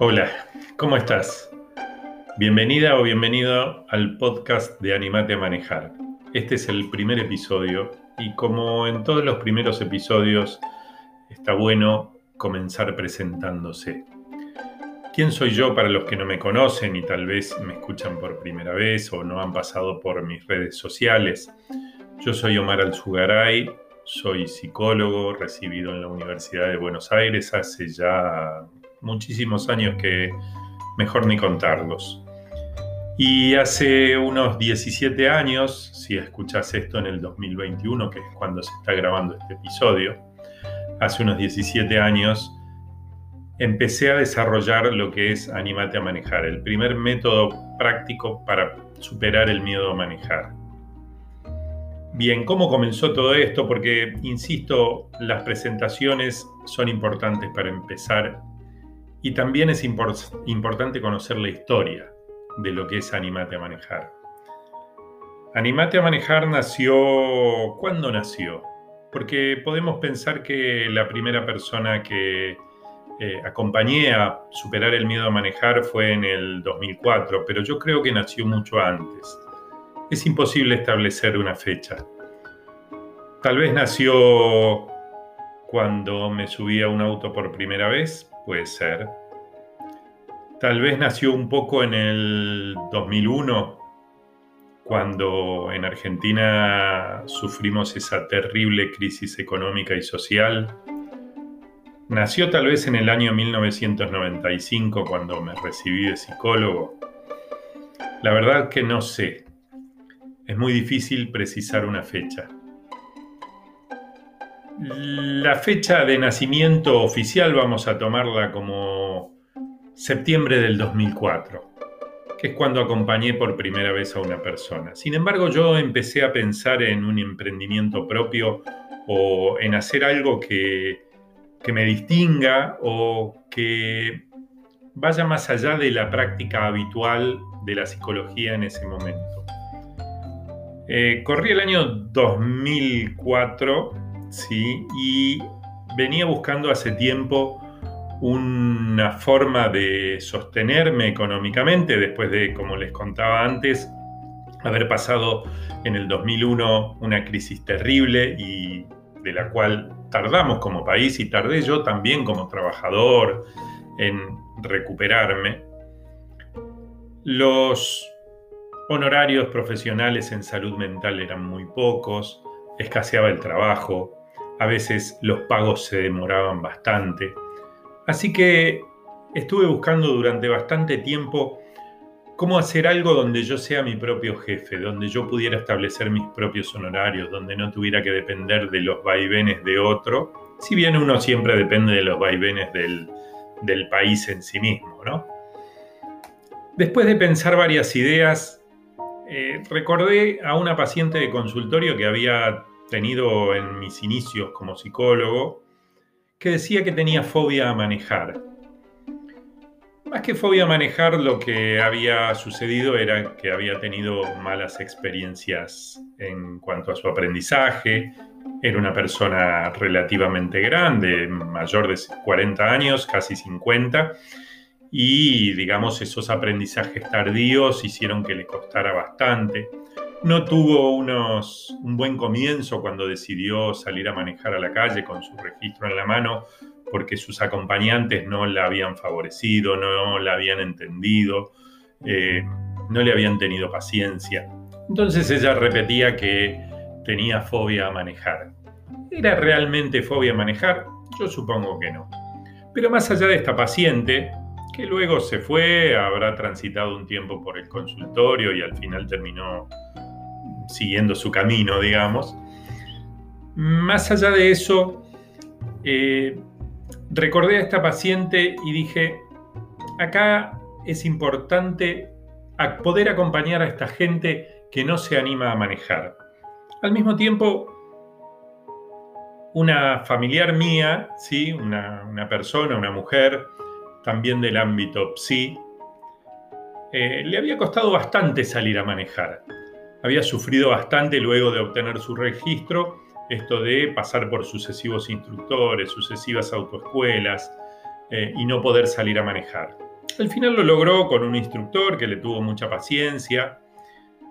Hola, ¿cómo estás? Bienvenida o bienvenido al podcast de Animate a Manejar. Este es el primer episodio y como en todos los primeros episodios está bueno comenzar presentándose. ¿Quién soy yo para los que no me conocen y tal vez me escuchan por primera vez o no han pasado por mis redes sociales? Yo soy Omar Alzugaray, soy psicólogo recibido en la Universidad de Buenos Aires hace ya muchísimos años que mejor ni contarlos. Y hace unos 17 años, si escuchas esto en el 2021, que es cuando se está grabando este episodio, hace unos 17 años empecé a desarrollar lo que es Animate a Manejar, el primer método práctico para superar el miedo a manejar. Bien, ¿cómo comenzó todo esto? Porque, insisto, las presentaciones son importantes para empezar y también es importante conocer la historia de lo que es Animate a Manejar. Animate a Manejar nació... ¿Cuándo nació? Porque podemos pensar que la primera persona que eh, acompañé a superar el miedo a manejar fue en el 2004, pero yo creo que nació mucho antes. Es imposible establecer una fecha. Tal vez nació cuando me subí a un auto por primera vez, puede ser. Tal vez nació un poco en el 2001, cuando en Argentina sufrimos esa terrible crisis económica y social. Nació tal vez en el año 1995, cuando me recibí de psicólogo. La verdad que no sé. Es muy difícil precisar una fecha. La fecha de nacimiento oficial vamos a tomarla como septiembre del 2004, que es cuando acompañé por primera vez a una persona. Sin embargo, yo empecé a pensar en un emprendimiento propio o en hacer algo que, me distinga o que vaya más allá de la práctica habitual de la psicología en ese momento. Eh, corrí el año 2004 ¿sí? y venía buscando hace tiempo una forma de sostenerme económicamente después de, como les contaba antes, haber pasado en el 2001 una crisis terrible y de la cual tardamos como país y tardé yo también como trabajador en recuperarme. Los honorarios profesionales en salud mental eran muy pocos, escaseaba el trabajo, a veces los pagos se demoraban bastante. Así que estuve buscando durante bastante tiempo cómo hacer algo donde yo sea mi propio jefe, donde yo pudiera establecer mis propios honorarios, donde no tuviera que depender de los vaivenes de otro, si bien uno siempre depende de los vaivenes del, país en sí mismo, ¿no? Después de pensar varias ideas, eh, recordé a una paciente de consultorio que había tenido en mis inicios como psicólogo, que decía que tenía fobia a manejar. Más que fobia a manejar, lo que había sucedido era que había tenido malas experiencias en cuanto a su aprendizaje. Era una persona relativamente grande, mayor de 40 años, casi 50, y digamos esos aprendizajes tardíos hicieron que le costara bastante. No tuvo unos, un buen comienzo cuando decidió salir a manejar a la calle con su registro en la mano porque sus acompañantes no la habían favorecido, no la habían entendido, eh, no le habían tenido paciencia. Entonces ella repetía que tenía fobia a manejar. ¿Era realmente fobia a manejar? Yo supongo que no. Pero más allá de esta paciente, que luego se fue, habrá transitado un tiempo por el consultorio y al final terminó siguiendo su camino, digamos. Más allá de eso, eh, recordé a esta paciente y dije, acá es importante poder acompañar a esta gente que no se anima a manejar. Al mismo tiempo, una familiar mía, ¿sí? una, persona, una mujer, también del ámbito psi, eh, le había costado bastante salir a manejar había sufrido bastante luego de obtener su registro, esto de pasar por sucesivos instructores, sucesivas autoescuelas eh, y no poder salir a manejar. Al final lo logró con un instructor que le tuvo mucha paciencia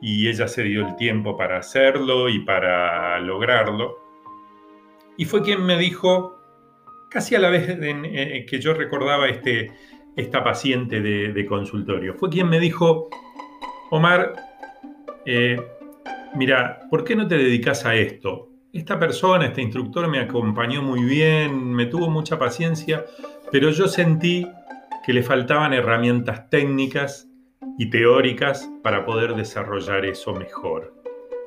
y ella se dio el tiempo para hacerlo y para lograrlo. Y fue quien me dijo, casi a la vez eh, que yo recordaba este, esta paciente de, consultorio, fue quien me dijo, Omar, eh, mira, ¿por qué no te dedicas a esto? Esta persona, este instructor me acompañó muy bien, me tuvo mucha paciencia, pero yo sentí que le faltaban herramientas técnicas y teóricas para poder desarrollar eso mejor.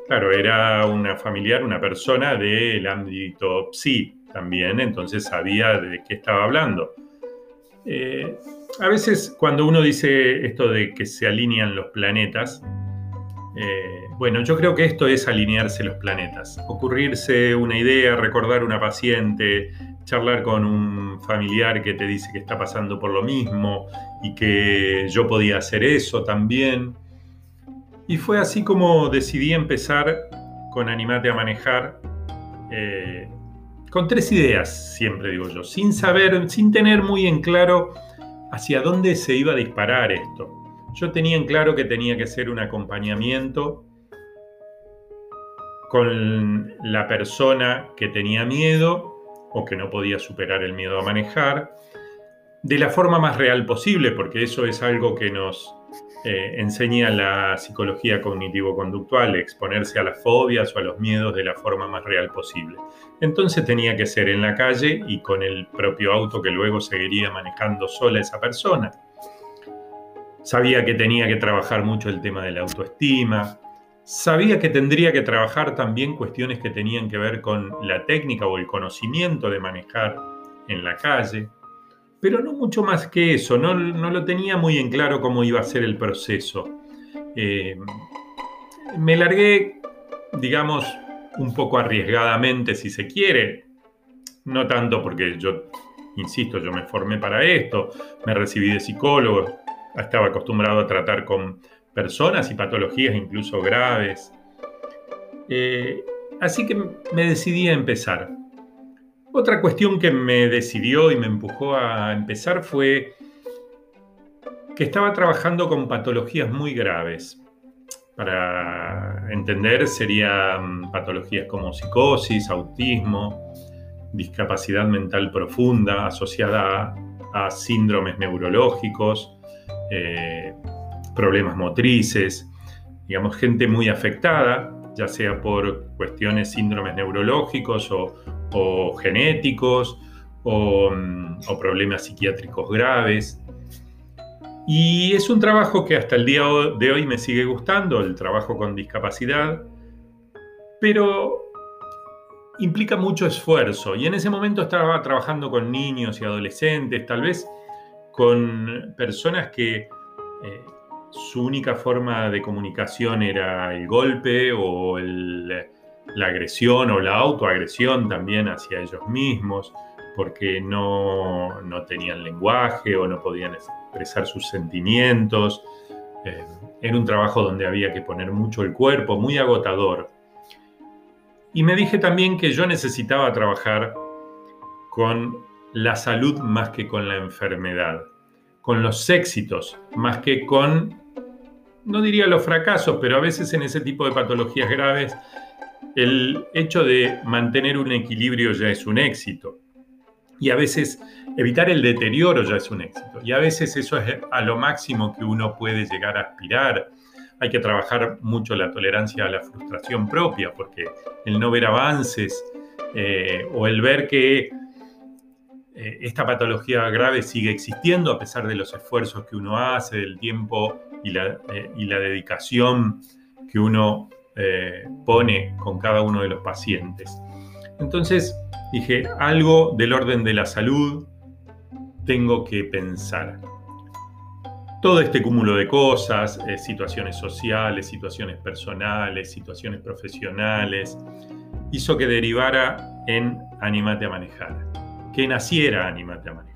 Claro, era una familiar, una persona del ámbito psi también, entonces sabía de qué estaba hablando. Eh, a veces cuando uno dice esto de que se alinean los planetas, eh, bueno, yo creo que esto es alinearse los planetas, ocurrirse una idea, recordar una paciente, charlar con un familiar que te dice que está pasando por lo mismo y que yo podía hacer eso también. Y fue así como decidí empezar con Animate a Manejar, eh, con tres ideas, siempre digo yo, sin saber, sin tener muy en claro hacia dónde se iba a disparar esto. Yo tenía en claro que tenía que ser un acompañamiento con la persona que tenía miedo o que no podía superar el miedo a manejar, de la forma más real posible, porque eso es algo que nos eh, enseña la psicología cognitivo-conductual, exponerse a las fobias o a los miedos de la forma más real posible. Entonces tenía que ser en la calle y con el propio auto que luego seguiría manejando sola esa persona. Sabía que tenía que trabajar mucho el tema de la autoestima, Sabía que tendría que trabajar también cuestiones que tenían que ver con la técnica o el conocimiento de manejar en la calle, pero no mucho más que eso, no, lo tenía muy en claro cómo iba a ser el proceso. Eh, me largué, digamos, un poco arriesgadamente, si se quiere, no tanto porque yo, insisto, yo me formé para esto, me recibí de psicólogo, estaba acostumbrado a tratar con personas y patologías incluso graves. Eh, así que me decidí a empezar. Otra cuestión que me decidió y me empujó a empezar fue que estaba trabajando con patologías muy graves. Para entender serían patologías como psicosis, autismo, discapacidad mental profunda asociada a, síndromes neurológicos, eh, problemas motrices, digamos, gente muy afectada, ya sea por cuestiones síndromes neurológicos o, genéticos mm, o, problemas psiquiátricos graves. Y es un trabajo que hasta el día de hoy me sigue gustando, el trabajo con discapacidad, pero implica mucho esfuerzo. Y en ese momento estaba trabajando con niños y adolescentes, tal vez con personas que eh, su única forma de comunicación era el golpe o la agresión o la autoagresión también hacia ellos mismos, porque no, tenían lenguaje o no podían expresar sus sentimientos. Eh, era un trabajo donde había que poner mucho el cuerpo, muy agotador. Y me dije también que yo necesitaba trabajar con la salud más que con la enfermedad, con los éxitos más que con no diría los fracasos, pero a veces en ese tipo de patologías graves, el hecho de mantener un equilibrio ya es un éxito. Y a veces evitar el deterioro ya es un éxito. Y a veces eso es a lo máximo que uno puede llegar a aspirar. Hay que trabajar mucho la tolerancia a la frustración propia, porque el no ver avances eh, o el ver que eh, esta patología grave sigue existiendo a pesar de los esfuerzos que uno hace, del tiempo y la, eh, dedicación que uno eh, pone con cada uno de los pacientes. Entonces dije, algo del orden de la salud tengo que pensar. Todo este cúmulo de cosas, situaciones sociales, situaciones personales, situaciones profesionales, hizo que derivara en Animate a Manejar, que naciera Animate a Manejar.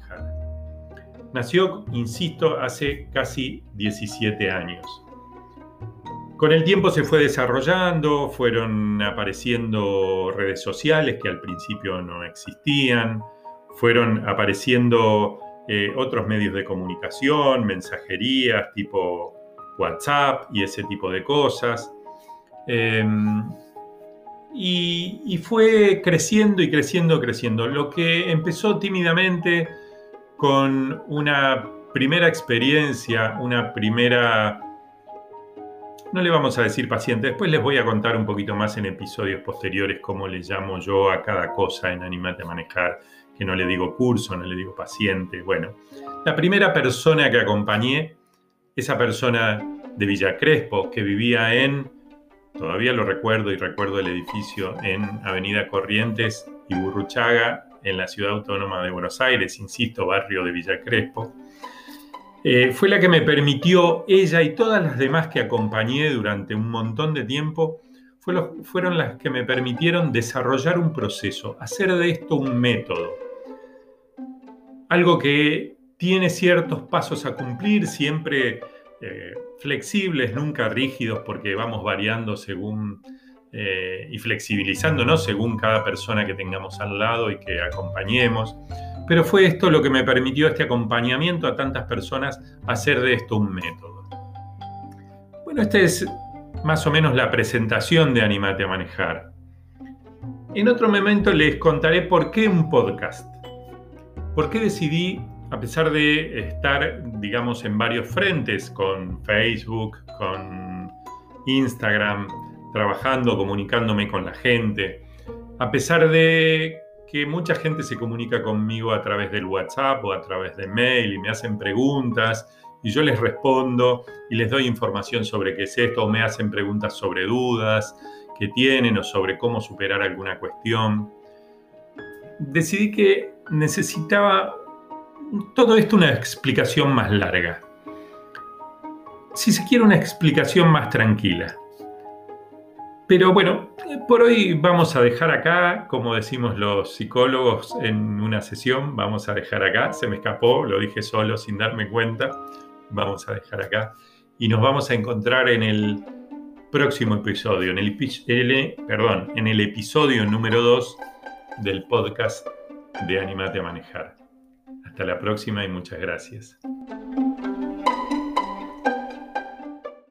Nació, insisto, hace casi 17 años. Con el tiempo se fue desarrollando, fueron apareciendo redes sociales que al principio no existían, fueron apareciendo eh, otros medios de comunicación, mensajerías tipo WhatsApp y ese tipo de cosas. Em, y, fue creciendo y creciendo, creciendo. Lo que empezó tímidamente con una primera experiencia, una primera, no le vamos a decir paciente, después les voy a contar un poquito más en episodios posteriores cómo le llamo yo a cada cosa en Animate a Manejar, que no le digo curso, no le digo paciente. Bueno, la primera persona que acompañé, esa persona de Villa Crespo, que vivía en Todavía lo recuerdo y recuerdo el edificio en Avenida Corrientes y Burruchaga, en la ciudad autónoma de Buenos Aires, insisto, barrio de Villa Crespo. Eh, fue la que me permitió, ella y todas las demás que acompañé durante un montón de tiempo, fueron las que me permitieron desarrollar un proceso, hacer de esto un método. Algo que tiene ciertos pasos a cumplir, siempre eh, flexibles, nunca rígidos, porque vamos variando según eh, y flexibilizándonos según cada persona que tengamos al lado y que acompañemos. Pero fue esto lo que me permitió este acompañamiento a tantas personas hacer de esto un método. Bueno, esta es más o menos la presentación de Animate a Manejar. En otro momento les contaré por qué un podcast. ¿Por qué decidí a pesar de estar, digamos, en varios frentes con Facebook, con Instagram, trabajando, comunicándome con la gente, a pesar de que mucha gente se comunica conmigo a través del WhatsApp o a través de mail y me hacen preguntas y yo les respondo y les doy información sobre qué es esto o me hacen preguntas sobre dudas que tienen o sobre cómo superar alguna cuestión. Decidí que necesitaba todo esto una explicación más larga. Si se quiere una explicación más tranquila. Pero bueno, por hoy vamos a dejar acá, como decimos los psicólogos en una sesión, vamos a dejar acá, se me escapó, lo dije solo sin darme cuenta, vamos a dejar acá y nos vamos a encontrar en el próximo episodio, en el, perdón, en el episodio número 2 del podcast de Animate a Manejar. Hasta la próxima y muchas gracias.